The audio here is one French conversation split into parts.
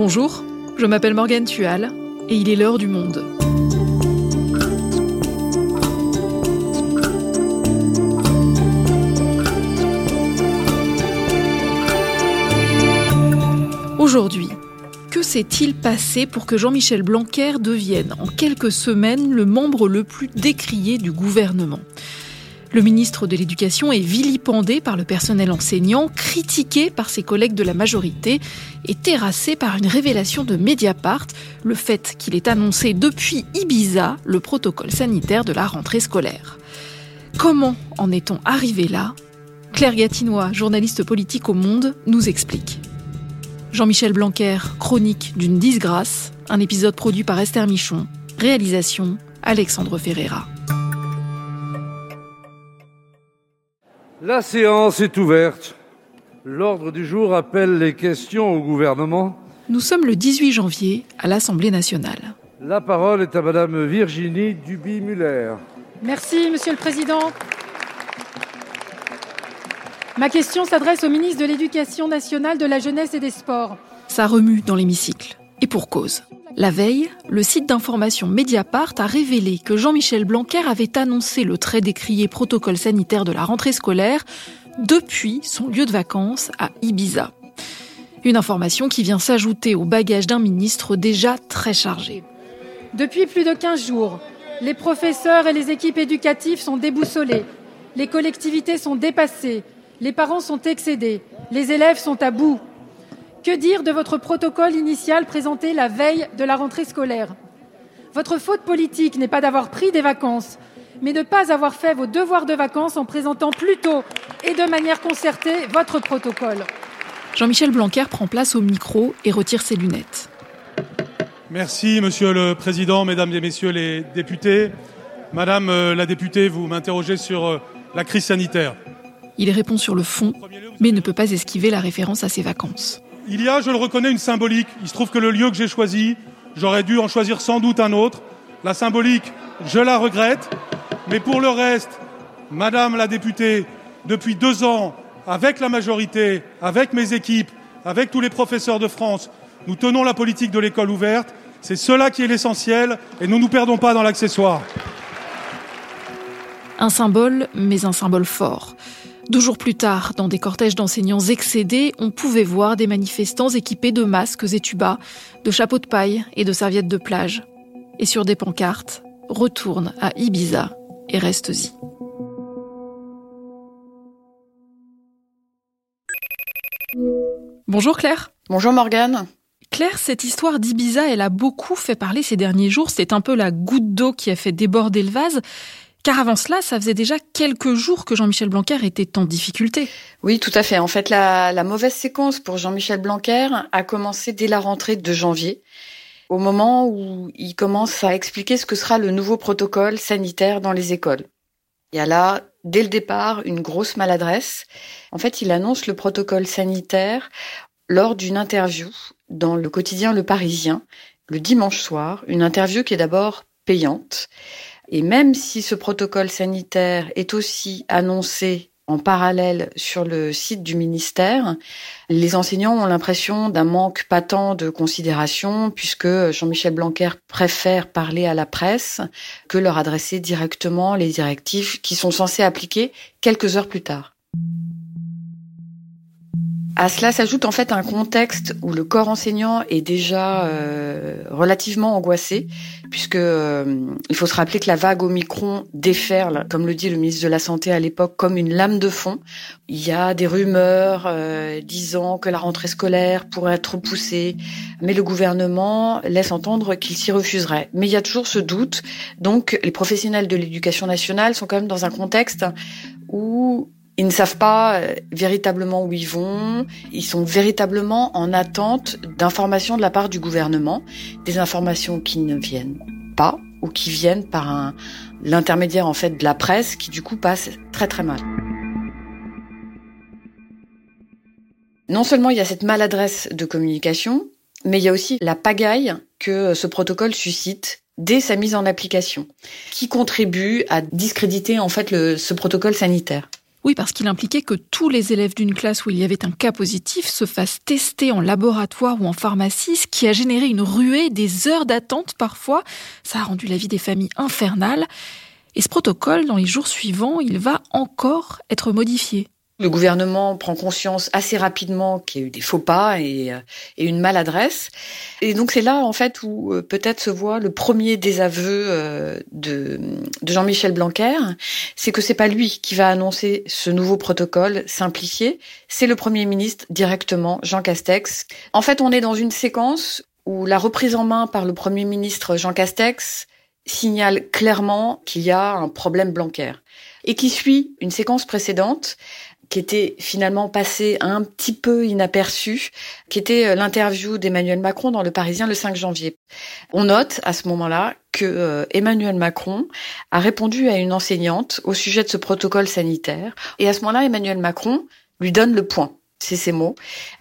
Bonjour, je m'appelle Morgane Tual et il est l'heure du monde. Aujourd'hui, que s'est-il passé pour que Jean-Michel Blanquer devienne en quelques semaines le membre le plus décrié du gouvernement? Le ministre de l'Éducation est vilipendé par le personnel enseignant, critiqué par ses collègues de la majorité et terrassé par une révélation de Mediapart, le fait qu'il ait annoncé depuis Ibiza le protocole sanitaire de la rentrée scolaire. Comment en est-on arrivé là? Claire Gatinois, journaliste politique au Monde, nous explique. Jean-Michel Blanquer, chronique d'une disgrâce, un épisode produit par Esther Michon, réalisation Alexandre Ferreira. La séance est ouverte. L'ordre du jour appelle les questions au gouvernement. Nous sommes le 18 janvier à l'Assemblée nationale. La parole est à Madame Virginie Duby-Muller. Merci, Monsieur le Président. Ma question s'adresse au ministre de l'Éducation nationale, de la jeunesse et des sports. Ça remue dans l'hémicycle. Et pour cause. La veille, le site d'information Mediapart a révélé que Jean-Michel Blanquer avait annoncé le très décrié protocole sanitaire de la rentrée scolaire depuis son lieu de vacances à Ibiza. Une information qui vient s'ajouter au bagage d'un ministre déjà très chargé. Depuis plus de 15 jours, les professeurs et les équipes éducatives sont déboussolés, les collectivités sont dépassées, les parents sont excédés, les élèves sont à bout. Que dire de votre protocole initial présenté la veille de la rentrée scolaire? Votre faute politique n'est pas d'avoir pris des vacances, mais de ne pas avoir fait vos devoirs de vacances en présentant plus tôt et de manière concertée votre protocole. Jean-Michel Blanquer prend place au micro et retire ses lunettes. Merci, Monsieur le Président, Mesdames et Messieurs les députés. Madame euh, la députée, vous m'interrogez sur euh, la crise sanitaire. Il répond sur le fond, mais ne peut pas esquiver la référence à ses vacances. Il y a, je le reconnais, une symbolique. Il se trouve que le lieu que j'ai choisi, j'aurais dû en choisir sans doute un autre. La symbolique, je la regrette. Mais pour le reste, Madame la députée, depuis deux ans, avec la majorité, avec mes équipes, avec tous les professeurs de France, nous tenons la politique de l'école ouverte. C'est cela qui est l'essentiel et nous ne nous perdons pas dans l'accessoire. Un symbole, mais un symbole fort. Deux jours plus tard, dans des cortèges d'enseignants excédés, on pouvait voir des manifestants équipés de masques et tubas, de chapeaux de paille et de serviettes de plage. Et sur des pancartes, retourne à Ibiza et reste-y. Bonjour Claire. Bonjour Morgane. Claire, cette histoire d'Ibiza, elle a beaucoup fait parler ces derniers jours. C'est un peu la goutte d'eau qui a fait déborder le vase. Car avant cela, ça faisait déjà quelques jours que Jean-Michel Blanquer était en difficulté. Oui, tout à fait. En fait, la, mauvaise séquence pour Jean-Michel Blanquer a commencé dès la rentrée de janvier, au moment où il commence à expliquer ce que sera le nouveau protocole sanitaire dans les écoles. Il y a là, dès le départ, une grosse maladresse. En fait, il annonce le protocole sanitaire lors d'une interview dans le quotidien Le Parisien, le dimanche soir, une interview qui est d'abord payante. Et même si ce protocole sanitaire est aussi annoncé en parallèle sur le site du ministère, les enseignants ont l'impression d'un manque patent de considération puisque Jean-Michel Blanquer préfère parler à la presse que leur adresser directement les directives qui sont censées appliquer quelques heures plus tard. À cela s'ajoute en fait un contexte où le corps enseignant est déjà euh, relativement angoissé, puisque euh, il faut se rappeler que la vague Omicron déferle, comme le dit le ministre de la Santé à l'époque, comme une lame de fond. Il y a des rumeurs euh, disant que la rentrée scolaire pourrait être repoussée, mais le gouvernement laisse entendre qu'il s'y refuserait. Mais il y a toujours ce doute, donc les professionnels de l'éducation nationale sont quand même dans un contexte où ils ne savent pas euh, véritablement où ils vont. Ils sont véritablement en attente d'informations de la part du gouvernement, des informations qui ne viennent pas ou qui viennent par l'intermédiaire en fait de la presse qui du coup passe très très mal. Non seulement il y a cette maladresse de communication, mais il y a aussi la pagaille que ce protocole suscite dès sa mise en application, qui contribue à discréditer en fait le, ce protocole sanitaire. Oui, parce qu'il impliquait que tous les élèves d'une classe où il y avait un cas positif se fassent tester en laboratoire ou en pharmacie, ce qui a généré une ruée, des heures d'attente parfois. Ça a rendu la vie des familles infernale. Et ce protocole, dans les jours suivants, il va encore être modifié. Le gouvernement prend conscience assez rapidement qu'il y a eu des faux pas et, euh, une maladresse. Et donc c'est là en fait où euh, peut-être se voit le premier désaveu euh, de, de Jean-Michel Blanquer, c'est que c'est pas lui qui va annoncer ce nouveau protocole simplifié, c'est le Premier ministre directement, Jean Castex. En fait, on est dans une séquence où la reprise en main par le Premier ministre Jean Castex signale clairement qu'il y a un problème Blanquer et qui suit une séquence précédente qui était finalement passé un petit peu inaperçu, qui était euh, l'interview d'Emmanuel Macron dans Le Parisien le 5 janvier. On note à ce moment-là que euh, Emmanuel Macron a répondu à une enseignante au sujet de ce protocole sanitaire. Et à ce moment-là, Emmanuel Macron lui donne le point. C'est ces mots.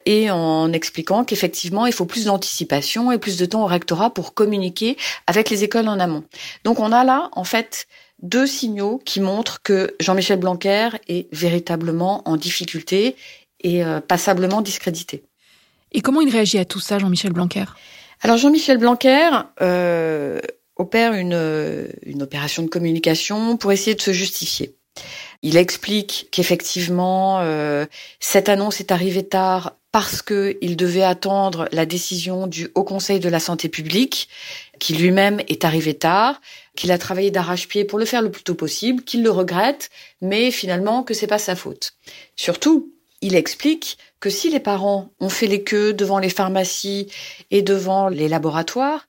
Et en expliquant qu'effectivement, il faut plus d'anticipation et plus de temps au rectorat pour communiquer avec les écoles en amont. Donc on a là, en fait, deux signaux qui montrent que Jean-Michel Blanquer est véritablement en difficulté et euh, passablement discrédité. Et comment il réagit à tout ça, Jean-Michel Blanquer? Alors Jean-Michel Blanquer euh, opère une, une opération de communication pour essayer de se justifier. Il explique qu'effectivement, euh, cette annonce est arrivée tard parce qu'il devait attendre la décision du Haut Conseil de la Santé publique, qui lui-même est arrivé tard, qu'il a travaillé d'arrache-pied pour le faire le plus tôt possible, qu'il le regrette, mais finalement que c'est pas sa faute. Surtout, il explique que si les parents ont fait les queues devant les pharmacies et devant les laboratoires,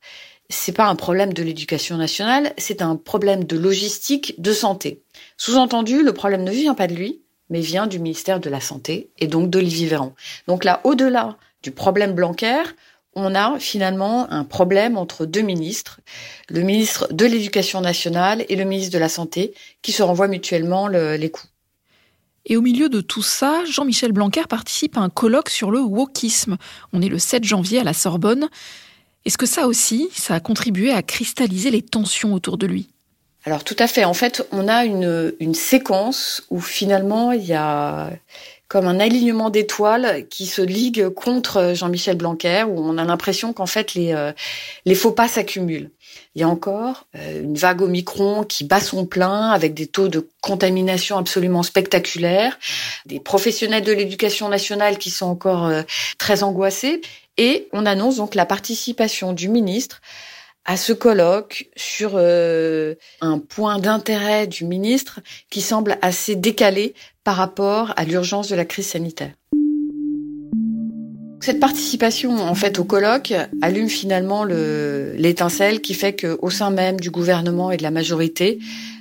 c'est pas un problème de l'éducation nationale, c'est un problème de logistique de santé. Sous-entendu, le problème ne vient pas de lui, mais vient du ministère de la Santé et donc d'Olivier Véran. Donc là, au-delà du problème Blanquer, on a finalement un problème entre deux ministres, le ministre de l'Éducation nationale et le ministre de la Santé, qui se renvoient mutuellement les coups. Et au milieu de tout ça, Jean-Michel Blanquer participe à un colloque sur le wokisme. On est le 7 janvier à la Sorbonne. Est-ce que ça aussi, ça a contribué à cristalliser les tensions autour de lui? Alors tout à fait. En fait, on a une, une séquence où finalement il y a comme un alignement d'étoiles qui se ligue contre Jean-Michel Blanquer, où on a l'impression qu'en fait les, euh, les faux pas s'accumulent. Il y a encore euh, une vague Omicron qui bat son plein avec des taux de contamination absolument spectaculaires, des professionnels de l'éducation nationale qui sont encore euh, très angoissés, et on annonce donc la participation du ministre à ce colloque sur un point d'intérêt du ministre qui semble assez décalé par rapport à l'urgence de la crise sanitaire. Cette participation en fait au colloque allume finalement l'étincelle qui fait qu'au sein même du gouvernement et de la majorité,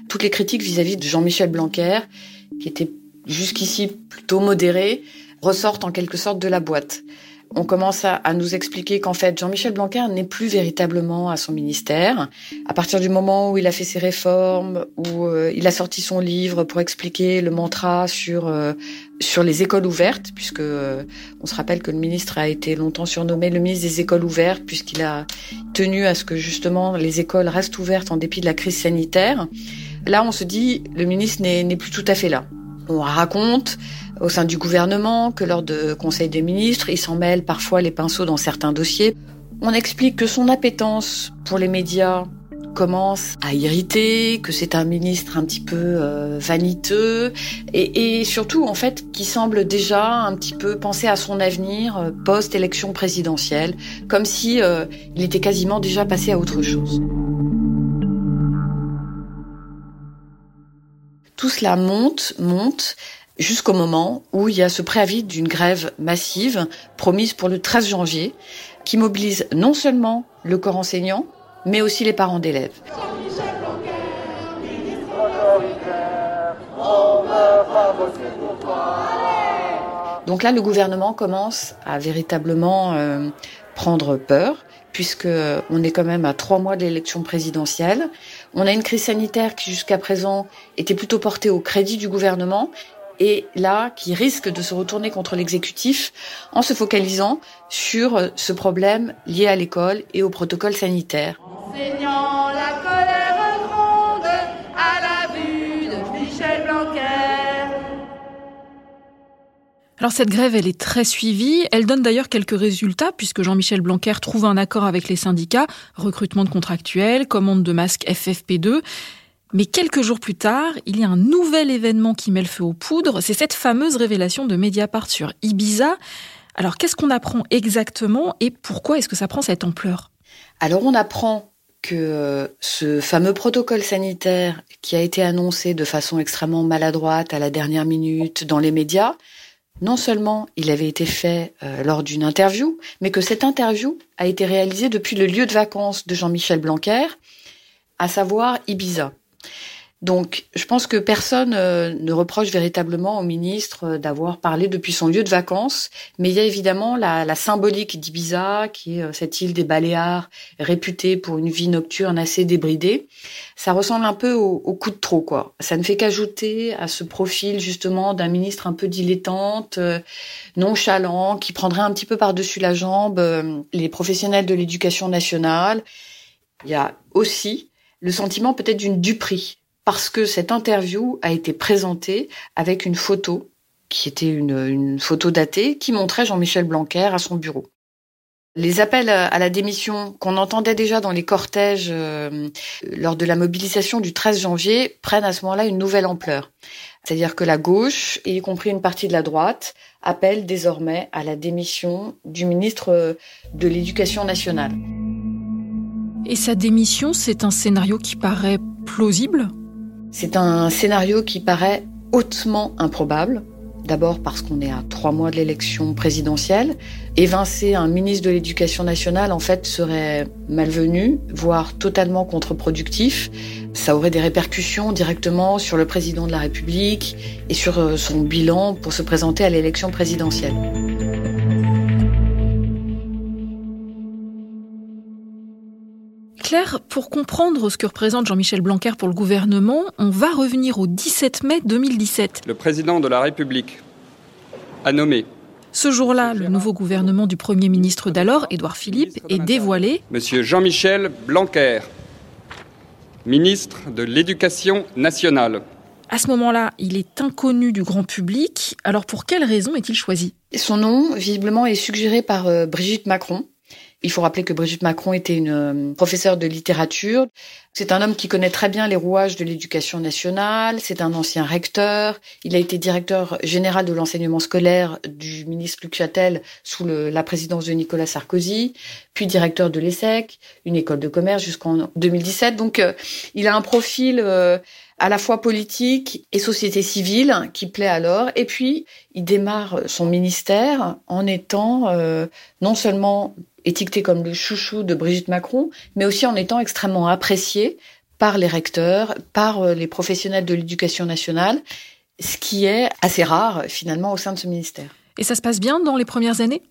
toutes les critiques vis-à-vis de Jean-Michel Blanquer, qui était jusqu'ici plutôt modéré, ressortent en quelque sorte de la boîte on commence à, nous expliquer qu'en fait, Jean-Michel Blanquer n'est plus véritablement à son ministère. À partir du moment où il a fait ses réformes, où euh, il a sorti son livre pour expliquer le mantra sur euh, sur les écoles ouvertes, puisque euh, on se rappelle que le ministre a été longtemps surnommé le ministre des écoles ouvertes, puisqu'il a tenu à ce que justement les écoles restent ouvertes en dépit de la crise sanitaire. Là, on se dit, le ministre n'est plus tout à fait là. On raconte au sein du gouvernement que lors de conseils des ministres, il s'en mêle parfois les pinceaux dans certains dossiers. On explique que son appétence pour les médias commence à irriter, que c'est un ministre un petit peu euh, vaniteux et, surtout en fait qui semble déjà un petit peu penser à son avenir euh, post-élection présidentielle, comme si euh, il était quasiment déjà passé à autre chose. Tout cela monte, monte, jusqu'au moment où il y a ce préavis d'une grève massive promise pour le 13 janvier qui mobilise non seulement le corps enseignant, mais aussi les parents d'élèves. Donc là, le gouvernement commence à véritablement euh, prendre peur, puisque on est quand même à trois mois de l'élection présidentielle. On a une crise sanitaire qui jusqu'à présent était plutôt portée au crédit du gouvernement et là qui risque de se retourner contre l'exécutif en se focalisant sur euh, ce problème lié à l'école et au protocole sanitaire. la colère gronde à la vue de Michel Blanquer. Alors cette grève, elle est très suivie. Elle donne d'ailleurs quelques résultats puisque Jean-Michel Blanquer trouve un accord avec les syndicats, recrutement de contractuels, commande de masques FFP2. Mais quelques jours plus tard, il y a un nouvel événement qui met le feu aux poudres. C'est cette fameuse révélation de Mediapart sur Ibiza. Alors qu'est-ce qu'on apprend exactement et pourquoi est-ce que ça prend cette ampleur? Alors on apprend que ce fameux protocole sanitaire qui a été annoncé de façon extrêmement maladroite à la dernière minute dans les médias, non seulement il avait été fait euh, lors d'une interview, mais que cette interview a été réalisée depuis le lieu de vacances de Jean-Michel Blanquer, à savoir Ibiza. Donc, je pense que personne euh, ne reproche véritablement au ministre euh, d'avoir parlé depuis son lieu de vacances, mais il y a évidemment la, symbolique d'Ibiza, qui est euh, cette île des Baléares, réputée pour une vie nocturne assez débridée. Ça ressemble un peu au, coup de trop, quoi. Ça ne fait qu'ajouter à ce profil justement d'un ministre un peu dilettante, nonchalant, qui prendrait un petit peu par-dessus la jambe les professionnels de l'éducation nationale. Il y a aussi le sentiment peut-être d'une duperie parce que cette interview a été présentée avec une photo qui était une, photo datée qui montrait Jean-Michel Blanquer à son bureau. Les appels à la démission qu'on entendait déjà dans les cortèges euh, lors de la mobilisation du 13 janvier prennent à ce moment-là une nouvelle ampleur. C'est-à-dire que la gauche, y compris une partie de la droite, appelle désormais à la démission du ministre de l'Éducation nationale. Et sa démission, c'est un scénario qui paraît plausible? C'est un scénario qui paraît hautement improbable. D'abord parce qu'on est à trois mois de l'élection présidentielle. Évincer un ministre de l'Éducation nationale, en fait, serait malvenu, voire totalement contre-productif. Ça aurait des répercussions directement sur le président de la République et sur euh, son bilan pour se présenter à l'élection présidentielle. Claire, pour comprendre ce que représente Jean-Michel Blanquer pour le gouvernement, on va revenir au 17 mai 2017. Le président de la République a nommé. Ce jour-là, le nouveau gouvernement du Premier ministre d'alors, Édouard Philippe, est dévoilé. Monsieur Jean-Michel Blanquer, ministre de l'Éducation nationale. À ce moment-là, il est inconnu du grand public. Alors pour quelle raison est-il choisi? Son nom, visiblement, est suggéré par euh, Brigitte Macron, il faut rappeler que Brigitte Macron était une euh, professeure de littérature. C'est un homme qui connaît très bien les rouages de l'éducation nationale. C'est un ancien recteur. Il a été directeur général de l'enseignement scolaire du ministre Luc Châtel sous la présidence de Nicolas Sarkozy, puis directeur de l'ESSEC, une école de commerce jusqu'en 2017. Donc, euh, il a un profil euh, à la fois politique et société civile qui plaît alors. Et puis, il démarre son ministère en étant non seulement étiqueté comme le chouchou de Brigitte Macron, mais aussi en étant extrêmement apprécié par les recteurs, par euh, les professionnels de l'éducation nationale, ce qui est assez rare finalement au sein de ce ministère. Et ça se passe bien dans les premières années?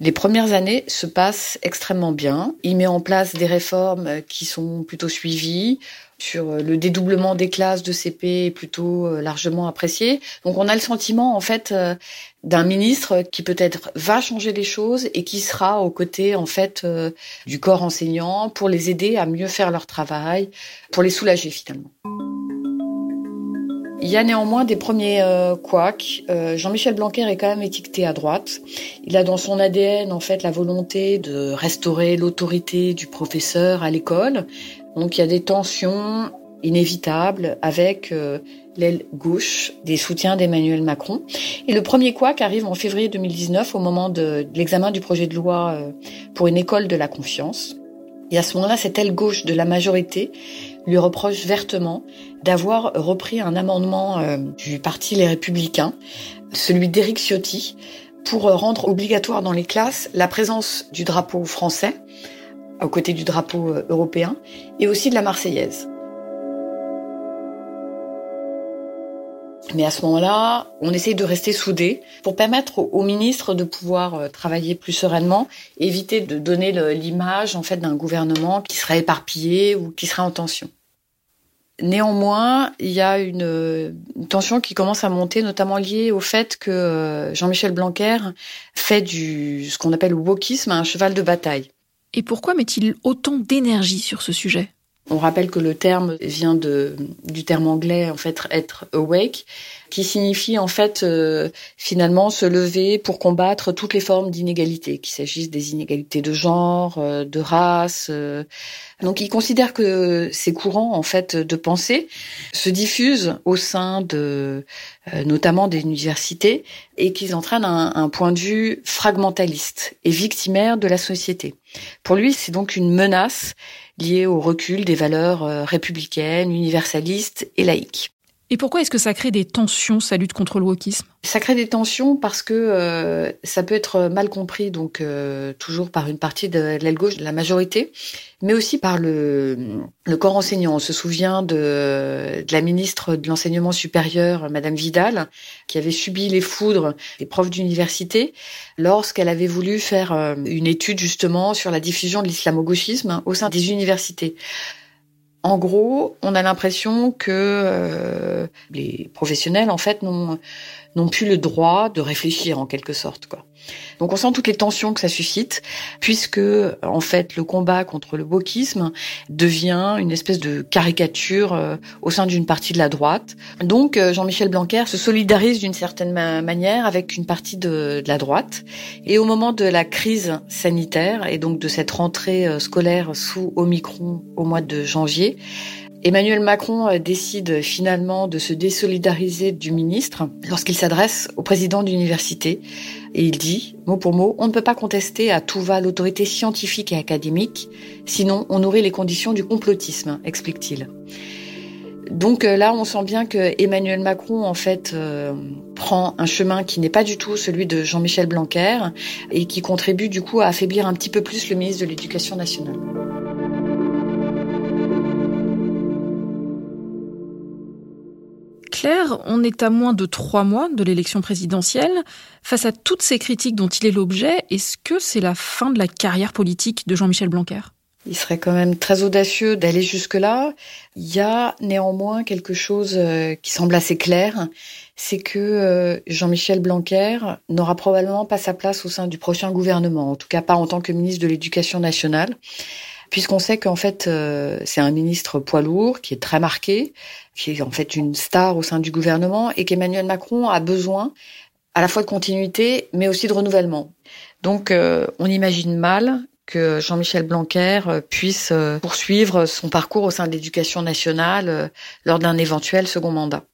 Les premières années se passent extrêmement bien. Il met en place des réformes qui sont plutôt suivies sur euh, le dédoublement des classes de CP est plutôt euh, largement apprécié. Donc on a le sentiment en fait euh, d'un ministre qui peut-être va changer les choses et qui sera aux côtés en fait du corps enseignant pour les aider à mieux faire leur travail, pour les soulager finalement. Il y a néanmoins des premiers euh, couacs. Jean-Michel Blanquer est quand même étiqueté à droite. Il a dans son ADN en fait la volonté de restaurer l'autorité du professeur à l'école, donc il y a des tensions inévitables avec euh, l'aile gauche des soutiens d'Emmanuel Macron. Et le premier couac arrive en février 2019 au moment de, l'examen du projet de loi euh, pour une école de la confiance. Et à ce moment-là, cette aile gauche de la majorité lui reproche vertement d'avoir repris un amendement euh, du parti Les Républicains, celui d'Éric Ciotti, pour rendre obligatoire dans les classes la présence du drapeau français aux côtés du drapeau euh, européen, et aussi de la Marseillaise. Mais à ce moment-là, on essaye de rester soudés pour permettre au ministre de pouvoir euh, travailler plus sereinement, éviter de donner l'image en fait d'un gouvernement qui serait éparpillé ou qui serait en tension. Néanmoins, il y a une, tension qui commence à monter, notamment liée au fait que euh, Jean-Michel Blanquer fait du ce qu'on appelle le wokisme un cheval de bataille. Et pourquoi met-il autant d'énergie sur ce sujet? On rappelle que le terme vient du terme anglais, en fait, être awake, qui signifie en fait euh, finalement se lever pour combattre toutes les formes d'inégalité, qu'il s'agisse des inégalités de genre, euh, de race. Euh. Donc il considère que ces courants en fait de pensée se diffusent au sein de notamment des universités et qu'ils entraînent un, un point de vue fragmentaliste et victimaire de la société. Pour lui, c'est donc une menace liée au recul des valeurs républicaines, universalistes et laïques. Et pourquoi est-ce que ça crée des tensions, sa lutte contre le wokisme? Ça crée des tensions parce que euh, ça peut être mal compris, donc euh, toujours par une partie de l'aile gauche la majorité, mais aussi par le, corps enseignant. On se souvient de, la ministre de l'enseignement supérieur, Madame Vidal, qui avait subi les foudres des profs d'université lorsqu'elle avait voulu faire une étude justement sur la diffusion de l'islamo-gauchisme au sein des universités. En gros, on a l'impression que euh, les professionnels, en fait, n'ont plus le droit de réfléchir en quelque sorte quoi. Donc on sent toutes les tensions que ça suscite puisque en fait le combat contre le wokisme devient une espèce de caricature euh, au sein d'une partie de la droite. Donc euh, Jean-Michel Blanquer se solidarise d'une certaine manière avec une partie de, de, la droite et au moment de la crise sanitaire et donc de cette rentrée euh, scolaire sous Omicron au mois de janvier, Emmanuel Macron euh, décide finalement de se désolidariser du ministre lorsqu'il s'adresse au président d'université et il dit, mot pour mot, on ne peut pas contester à tout va l'autorité scientifique et académique, sinon on nourrit les conditions du complotisme, explique-t-il. Donc euh, là, on sent bien que Emmanuel Macron, en fait, euh, prend un chemin qui n'est pas du tout celui de Jean-Michel Blanquer et qui contribue du coup à affaiblir un petit peu plus le ministre de l'Éducation nationale. On est à moins de trois mois de l'élection présidentielle. Face à toutes ces critiques dont il est l'objet, est-ce que c'est la fin de la carrière politique de Jean-Michel Blanquer? Il serait quand même très audacieux d'aller jusque-là. Il y a néanmoins quelque chose euh, qui semble assez clair, c'est que euh, Jean-Michel Blanquer n'aura probablement pas sa place au sein du prochain gouvernement, en tout cas pas en tant que ministre de l'Éducation nationale. Puisqu'on sait qu'en fait euh, c'est un ministre poids lourd qui est très marqué, qui est en fait une star au sein du gouvernement et qu'Emmanuel Macron a besoin à la fois de continuité mais aussi de renouvellement. Donc euh, on imagine mal que Jean-Michel Blanquer euh, puisse poursuivre son parcours au sein de l'éducation nationale lors d'un éventuel second mandat.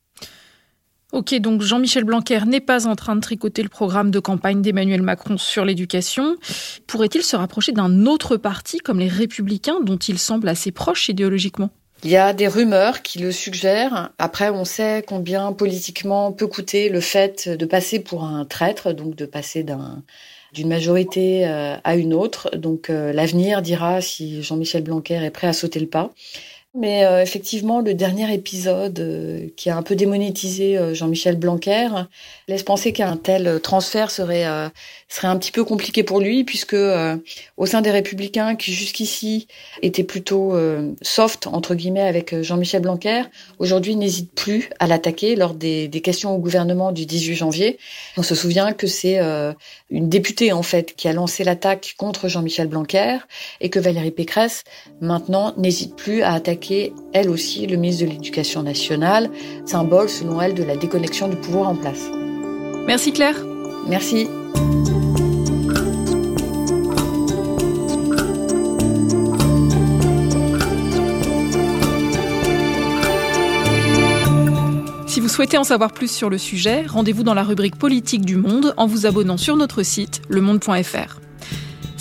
Ok, donc Jean-Michel Blanquer n'est pas en train de tricoter le programme de campagne d'Emmanuel Macron sur l'éducation. Pourrait-il se rapprocher d'un autre parti comme les Républicains dont il semble assez proche idéologiquement? Il y a des rumeurs qui le suggèrent. Après, on sait combien politiquement peut coûter le fait de passer pour un traître, donc de passer d'un d'une majorité euh, à une autre. Donc euh, l'avenir dira si Jean-Michel Blanquer est prêt à sauter le pas. Mais euh, effectivement, le dernier épisode euh, qui a un peu démonétisé euh, Jean-Michel Blanquer laisse penser qu'un tel transfert serait serait un petit peu compliqué pour lui, puisque au sein des Républicains, qui jusqu'ici étaient plutôt soft entre guillemets avec Jean-Michel Blanquer, aujourd'hui n'hésite plus à l'attaquer lors des, des, questions au gouvernement du 18 janvier. On se souvient que c'est une députée en fait qui a lancé l'attaque contre Jean-Michel Blanquer et que Valérie Pécresse maintenant n'hésite plus à attaquer elle aussi, le ministre de l'Éducation nationale, symbole, selon elle, de la déconnexion du pouvoir en place. Merci Claire. Merci. Si vous souhaitez en savoir plus sur le sujet, rendez-vous dans la rubrique politique du Monde en vous abonnant sur notre site lemonde.fr.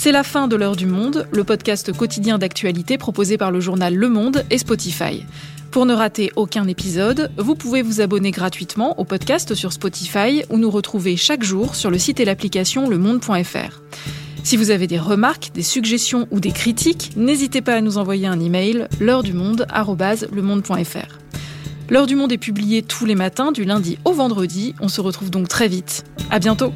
C'est la fin de l'heure du monde, le podcast quotidien d'actualité proposé par le journal Le Monde et Spotify. Pour ne rater aucun épisode, vous pouvez vous abonner gratuitement au podcast sur Spotify ou nous retrouver chaque jour sur le site et l'application lemonde.fr. Si vous avez des remarques, des suggestions ou des critiques, n'hésitez pas à nous envoyer un email l'heure du monde @lemonde.fr. L'heure du monde est publiée tous les matins du lundi au vendredi. On se retrouve donc très vite. À bientôt.